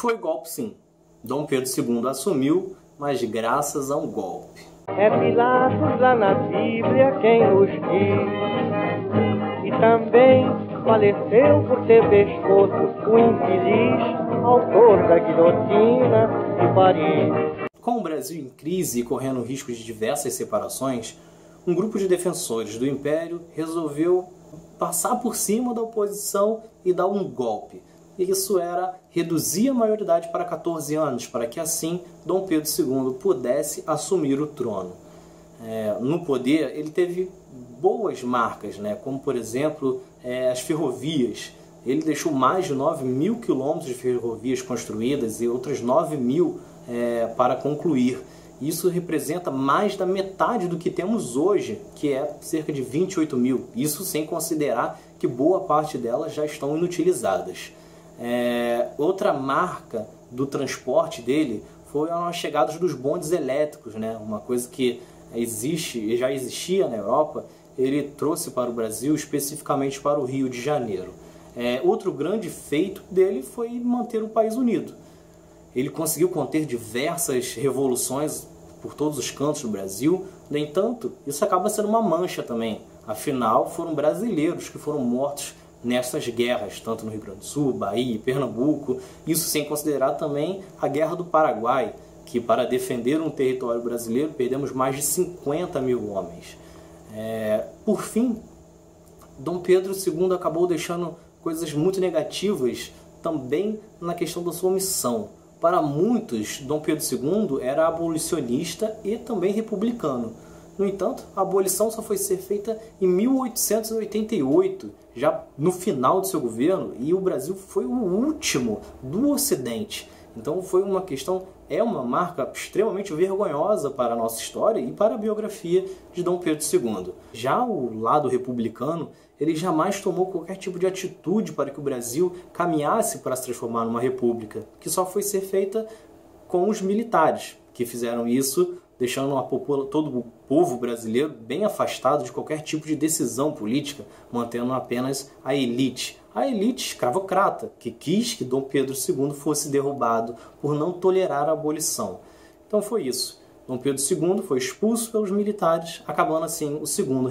Foi golpe sim. Dom Pedro II assumiu, mas graças a um golpe. É Pilatos lá na Bíblia quem nos diz. E também faleceu por ter pescoço o infeliz autor da guilhotina de Paris. Com o Brasil em crise e correndo risco de diversas separações, um grupo de defensores do Império resolveu passar por cima da oposição e dar um golpe. Isso era reduzir a maioridade para 14 anos, para que assim Dom Pedro II pudesse assumir o trono. É, no poder, ele teve boas marcas, né? como por exemplo é, as ferrovias. Ele deixou mais de 9 mil quilômetros de ferrovias construídas e outras 9 mil é, para concluir. Isso representa mais da metade do que temos hoje, que é cerca de 28 mil. Isso sem considerar que boa parte delas já estão inutilizadas. É, outra marca do transporte dele foi as chegadas dos bondes elétricos, né? uma coisa que existe já existia na Europa, ele trouxe para o Brasil, especificamente para o Rio de Janeiro. É, outro grande feito dele foi manter o país unido. Ele conseguiu conter diversas revoluções por todos os cantos do Brasil. No entanto, isso acaba sendo uma mancha também. Afinal, foram brasileiros que foram mortos nessas guerras, tanto no Rio Grande do Sul, Bahia, Pernambuco. Isso sem considerar também a Guerra do Paraguai, que para defender um território brasileiro perdemos mais de 50 mil homens. É, por fim, Dom Pedro II acabou deixando coisas muito negativas também na questão da sua missão. Para muitos, Dom Pedro II era abolicionista e também republicano. No entanto, a abolição só foi ser feita em 1888, já no final do seu governo, e o Brasil foi o último do Ocidente. Então foi uma questão, é uma marca extremamente vergonhosa para a nossa história e para a biografia de Dom Pedro II. Já o lado republicano ele jamais tomou qualquer tipo de atitude para que o Brasil caminhasse para se transformar numa república, que só foi ser feita com os militares, que fizeram isso deixando todo o povo brasileiro bem afastado de qualquer tipo de decisão política, mantendo apenas a elite. A elite escravocrata, que quis que Dom Pedro II fosse derrubado por não tolerar a abolição. Então foi isso. Dom Pedro II foi expulso pelos militares, acabando assim o segundo